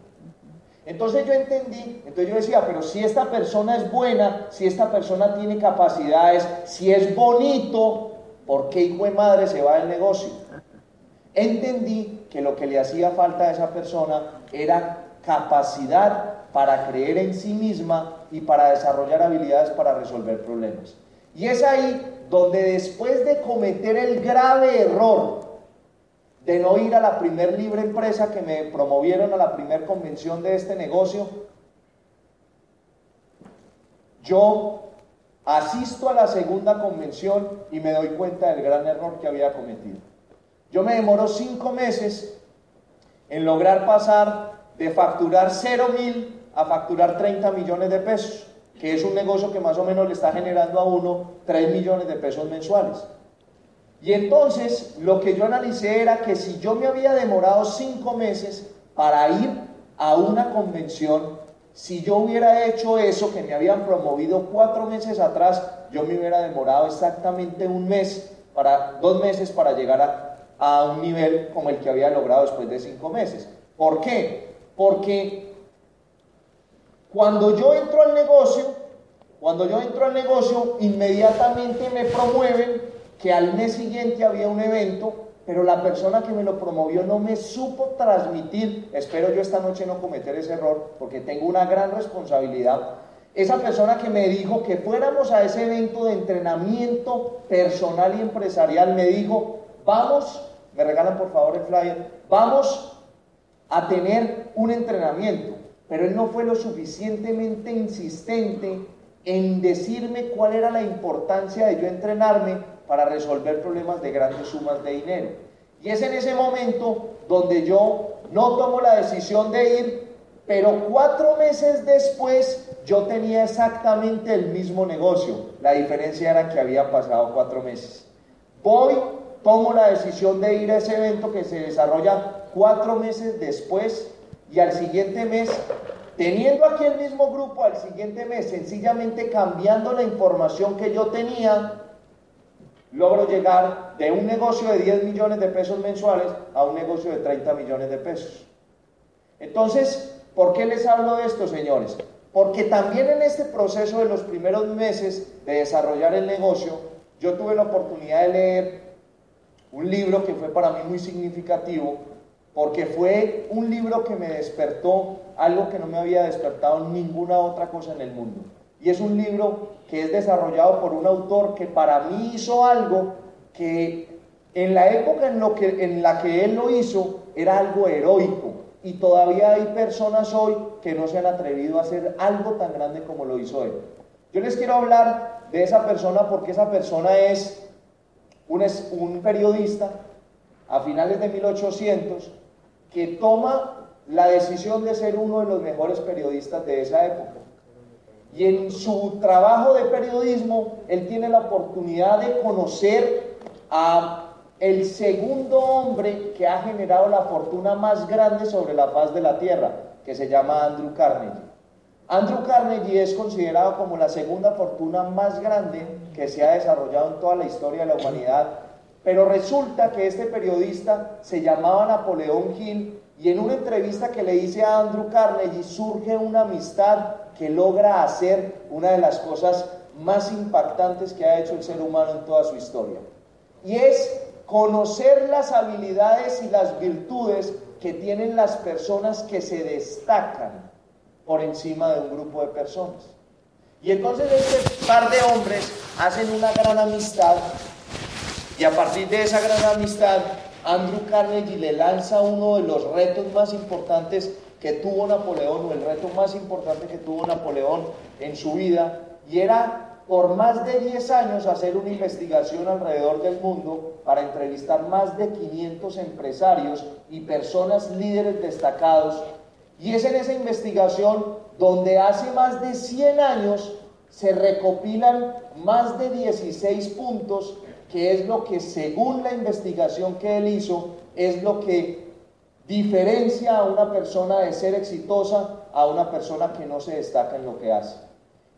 Speaker 2: Entonces yo entendí, entonces yo decía, pero si esta persona es buena, si esta persona tiene capacidades, si es bonito, ¿por qué hijo de madre se va del negocio? Entendí que lo que le hacía falta a esa persona era capacidad para creer en sí misma y para desarrollar habilidades para resolver problemas. Y es ahí donde después de cometer el grave error de no ir a la primer libre empresa que me promovieron a la primer convención de este negocio, yo asisto a la segunda convención y me doy cuenta del gran error que había cometido. Yo me demoro cinco meses en lograr pasar de facturar cero mil a facturar 30 millones de pesos. que es un negocio que más o menos le está generando a uno 3 millones de pesos mensuales. Y entonces lo que yo analicé era que si yo me había demorado cinco meses para ir a una convención, si yo hubiera hecho eso que me habían promovido cuatro meses atrás, yo me hubiera demorado exactamente un mes, para, dos meses para llegar a, un nivel como el que había logrado después de cinco meses. ¿Por qué? Porque cuando yo entro al negocio, cuando yo entro al negocio, inmediatamente me promueven que al mes siguiente había un evento, pero la persona que me lo promovió no me supo transmitir, espero yo esta noche no cometer ese error, porque tengo una gran responsabilidad. Esa persona que me dijo que fuéramos a ese evento de entrenamiento personal y empresarial, me dijo, vamos, me regalan por favor el flyer, vamos a tener un entrenamiento. Pero él no fue lo suficientemente insistente en decirme cuál era la importancia de yo entrenarme para resolver problemas de grandes sumas de dinero. Y es en ese momento donde yo no tomo la decisión de ir, pero cuatro meses después yo tenía exactamente el mismo negocio. La diferencia era que había pasado cuatro meses. Voy, tomo la decisión de ir a ese evento que se desarrolla cuatro meses después y al siguiente mes, teniendo aquí el mismo grupo, al siguiente mes, sencillamente cambiando la información que yo tenía, logro llegar de un negocio de 10 millones de pesos mensuales a un negocio de 30 millones de pesos. Entonces, ¿por qué les hablo de esto, señores? Porque también en este proceso de los primeros meses de desarrollar el negocio, yo tuve la oportunidad de leer un libro que fue para mí muy significativo, porque fue un libro que me despertó algo que no me había despertado ninguna otra cosa en el mundo. Y es un libro que es desarrollado por un autor que para mí hizo algo que en la época en, lo que, en la que él lo hizo era algo heroico. Y todavía hay personas hoy que no se han atrevido a hacer algo tan grande como lo hizo él. Yo les quiero hablar de esa persona porque esa persona es un, un periodista a finales de 1800 que toma la decisión de ser uno de los mejores periodistas de esa época. Y en su trabajo de periodismo, él tiene la oportunidad de conocer a el segundo hombre que ha generado la fortuna más grande sobre la faz de la tierra, que se llama Andrew Carnegie. Andrew Carnegie es considerado como la segunda fortuna más grande que se ha desarrollado en toda la historia de la humanidad, pero resulta que este periodista se llamaba Napoleón Hill y en una entrevista que le hice a Andrew Carnegie surge una amistad que logra hacer una de las cosas más impactantes que ha hecho el ser humano en toda su historia. Y es conocer las habilidades y las virtudes que tienen las personas que se destacan por encima de un grupo de personas. Y entonces este par de hombres hacen una gran amistad y a partir de esa gran amistad Andrew Carnegie le lanza uno de los retos más importantes que tuvo Napoleón, o el reto más importante que tuvo Napoleón en su vida, y era por más de 10 años hacer una investigación alrededor del mundo para entrevistar más de 500 empresarios y personas líderes destacados. Y es en esa investigación donde hace más de 100 años se recopilan más de 16 puntos que es lo que según la investigación que él hizo, es lo que diferencia a una persona de ser exitosa a una persona que no se destaca en lo que hace.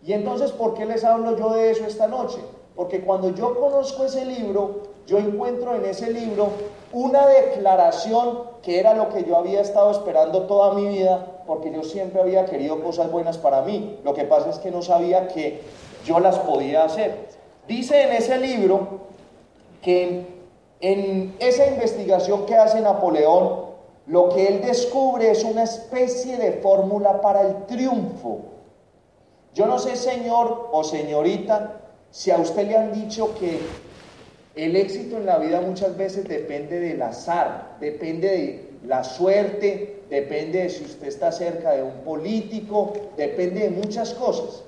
Speaker 2: Y entonces, ¿por qué les hablo yo de eso esta noche? Porque cuando yo conozco ese libro, yo encuentro en ese libro una declaración que era lo que yo había estado esperando toda mi vida, porque yo siempre había querido cosas buenas para mí. Lo que pasa es que no sabía que yo las podía hacer. Dice en ese libro que en esa investigación que hace Napoleón, lo que él descubre es una especie de fórmula para el triunfo. Yo no sé, señor o señorita, si a usted le han dicho que el éxito en la vida muchas veces depende del azar, depende de la suerte, depende de si usted está cerca de un político, depende de muchas cosas.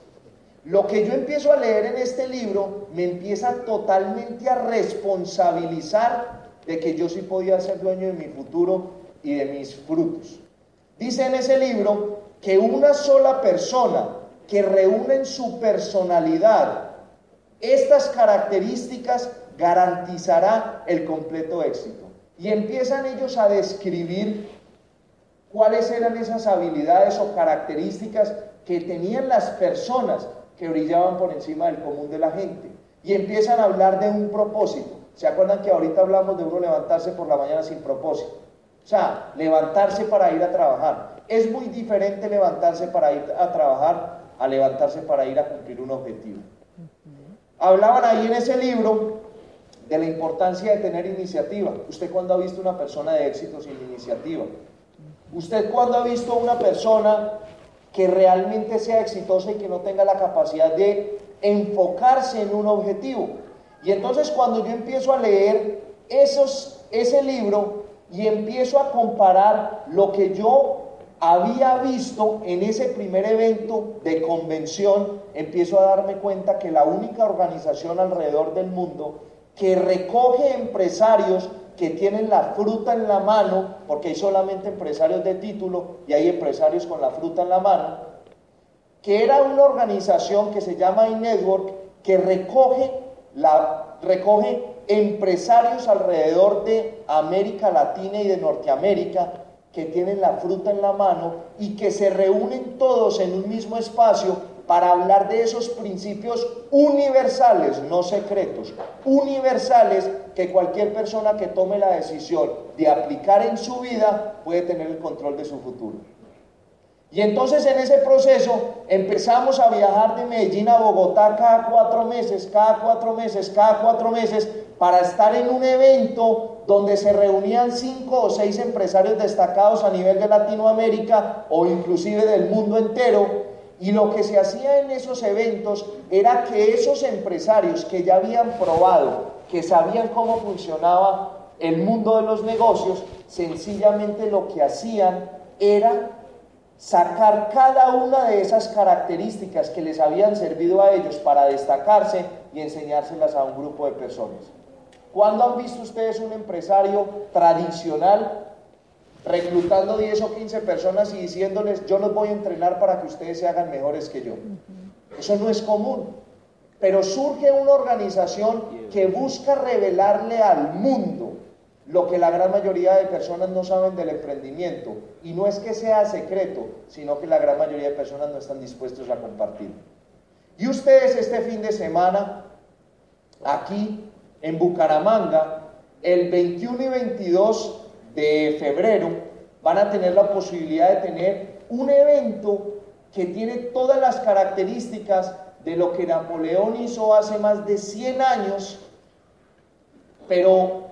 Speaker 2: Lo que yo empiezo a leer en este libro me empieza totalmente a responsabilizar de que yo sí podía ser dueño de mi futuro y de mis frutos. Dice en ese libro que una sola persona que reúnen su personalidad. Estas características garantizará el completo éxito. Y empiezan ellos a describir cuáles eran esas habilidades o características que tenían las personas que brillaban por encima del común de la gente. Y empiezan a hablar de un propósito. ¿Se acuerdan que ahorita hablamos de uno levantarse por la mañana sin propósito? O sea, levantarse para ir a trabajar. Es muy diferente levantarse para ir a trabajar a levantarse para ir a cumplir un objetivo. Hablaban ahí en ese libro de la importancia de tener iniciativa. ¿Usted cuándo ha visto una persona de éxito sin iniciativa? ¿Usted cuándo ha visto una persona que realmente sea exitosa y que no tenga la capacidad de enfocarse en un objetivo? Y entonces cuando yo empiezo a leer esos, ese libro y empiezo a comparar lo que yo había visto en ese primer evento de convención, empiezo a darme cuenta que la única organización alrededor del mundo que recoge empresarios que tienen la fruta en la mano, porque hay solamente empresarios de título y hay empresarios con la fruta en la mano, que era una organización que se llama iNetwork, que recoge, la, recoge empresarios alrededor de América Latina y de Norteamérica que tienen la fruta en la mano y que se reúnen todos en un mismo espacio para hablar de esos principios universales, no secretos, universales que cualquier persona que tome la decisión de aplicar en su vida puede tener el control de su futuro. Y entonces en ese proceso empezamos a viajar de Medellín a Bogotá cada cuatro meses, cada cuatro meses, cada cuatro meses, para estar en un evento donde se reunían cinco o seis empresarios destacados a nivel de Latinoamérica o inclusive del mundo entero. Y lo que se hacía en esos eventos era que esos empresarios que ya habían probado, que sabían cómo funcionaba el mundo de los negocios, sencillamente lo que hacían era sacar cada una de esas características que les habían servido a ellos para destacarse y enseñárselas a un grupo de personas. ¿Cuándo han visto ustedes un empresario tradicional reclutando 10 o 15 personas y diciéndoles, yo los voy a entrenar para que ustedes se hagan mejores que yo? Eso no es común. Pero surge una organización que busca revelarle al mundo lo que la gran mayoría de personas no saben del emprendimiento. Y no es que sea secreto, sino que la gran mayoría de personas no están dispuestos a compartir. Y ustedes este fin de semana, aquí en Bucaramanga, el 21 y 22 de febrero, van a tener la posibilidad de tener un evento que tiene todas las características de lo que Napoleón hizo hace más de 100 años, pero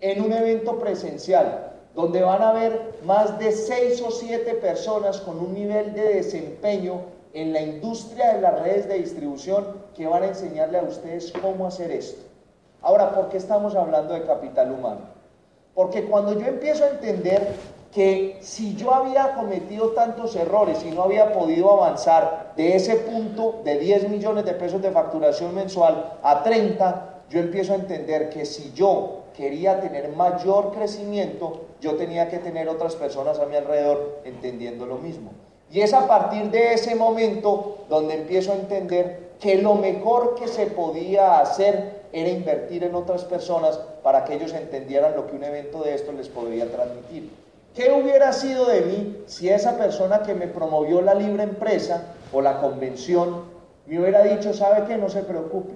Speaker 2: en un evento presencial, donde van a haber más de seis o siete personas con un nivel de desempeño en la industria de las redes de distribución que van a enseñarle a ustedes cómo hacer esto. Ahora, ¿por qué estamos hablando de capital humano? Porque cuando yo empiezo a entender que si yo había cometido tantos errores y no había podido avanzar de ese punto de 10 millones de pesos de facturación mensual a 30, yo empiezo a entender que si yo quería tener mayor crecimiento, yo tenía que tener otras personas a mi alrededor entendiendo lo mismo. Y es a partir de ese momento donde empiezo a entender que lo mejor que se podía hacer era invertir en otras personas para que ellos entendieran lo que un evento de esto les podría transmitir. ¿Qué hubiera sido de mí si esa persona que me promovió la libre empresa o la convención me hubiera dicho, sabe que no se preocupe,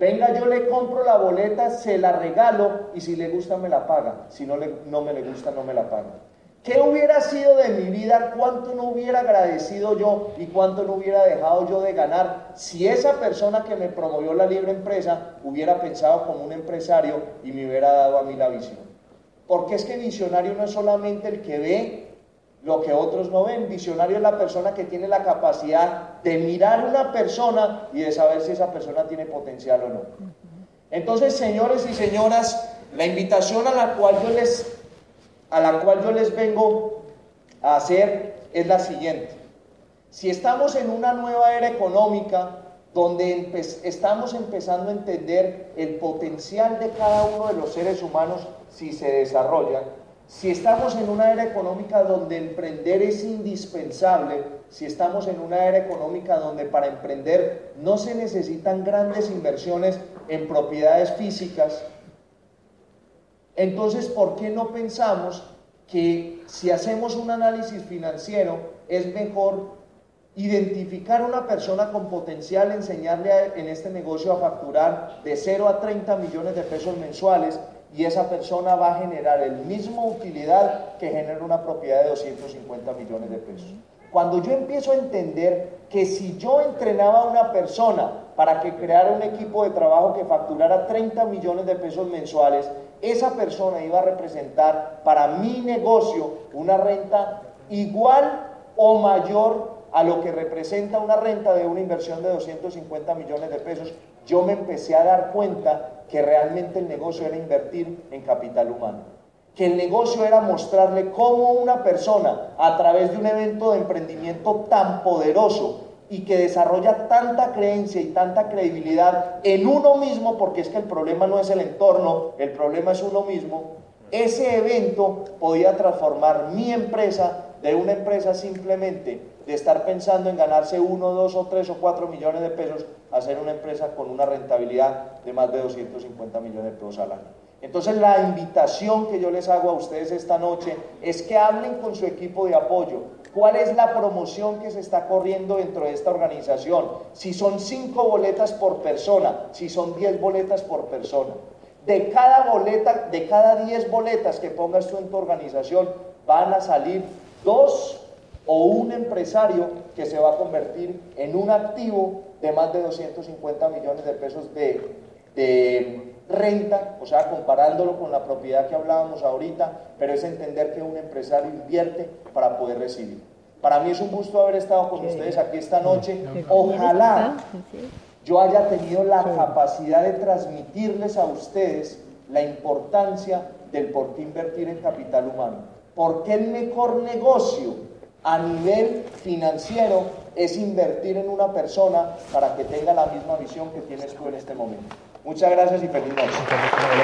Speaker 2: Venga, yo le compro la boleta, se la regalo y si le gusta me la paga. Si no, no me le gusta, no me la paga. ¿Qué hubiera sido de mi vida? ¿Cuánto no hubiera agradecido yo y cuánto no hubiera dejado yo de ganar si esa persona que me promovió la libre empresa hubiera pensado como un empresario y me hubiera dado a mí la visión? Porque es que visionario no es solamente el que ve lo que otros no ven. Visionario es la persona que tiene la capacidad de mirar a una persona y de saber si esa persona tiene potencial o no. Entonces, señores y señoras, la invitación a la cual yo les, a la cual yo les vengo a hacer es la siguiente. Si estamos en una nueva era económica donde estamos empezando a entender el potencial de cada uno de los seres humanos si se desarrollan, Si estamos en una era económica donde emprender es indispensable, si estamos en una era económica donde para emprender no se necesitan grandes inversiones en propiedades físicas, entonces, ¿por qué no pensamos que si hacemos un análisis financiero es mejor identificar una persona con potencial, enseñarle en este negocio a facturar de 0 a 30 millones de pesos mensuales y esa persona va a generar el mismo utilidad que genera una propiedad de 250 millones de pesos. Cuando yo empiezo a entender que si yo entrenaba a una persona para que creara un equipo de trabajo que facturara 30 millones de pesos mensuales, esa persona iba a representar para mi negocio una renta igual o mayor a lo que representa una renta de una inversión de 250 millones de pesos, yo me empecé a dar cuenta que realmente el negocio era invertir en capital humano que el negocio era mostrarle cómo una persona a través de un evento de emprendimiento tan poderoso y que desarrolla tanta creencia y tanta credibilidad en uno mismo, porque es que el problema no es el entorno, el problema es uno mismo, ese evento podía transformar mi empresa de una empresa simplemente de estar pensando en ganarse uno, dos o tres o cuatro millones de pesos a ser una empresa con una rentabilidad de más de 250 millones de pesos al año. Entonces la invitación que yo les hago a ustedes esta noche es que hablen con su equipo de apoyo. ¿Cuál es la promoción que se está corriendo dentro de esta organización? Si son cinco boletas por persona, si son diez boletas por persona. De cada boleta, de cada diez boletas que pongas tú en tu organización, van a salir dos o un empresario que se va a convertir en un activo de más de 250 millones de pesos de, de renta, o sea, comparándolo con la propiedad que hablábamos ahorita, pero es entender que un empresario invierte para poder recibir. Para mí es un gusto haber estado con ustedes aquí esta noche. Ojalá yo haya tenido la capacidad de transmitirles a ustedes la importancia del por qué invertir en capital humano. Porque el mejor negocio a nivel financiero es invertir en una persona para que tenga la misma visión que tienes tú en este momento. Muchas gracias y feliz noche.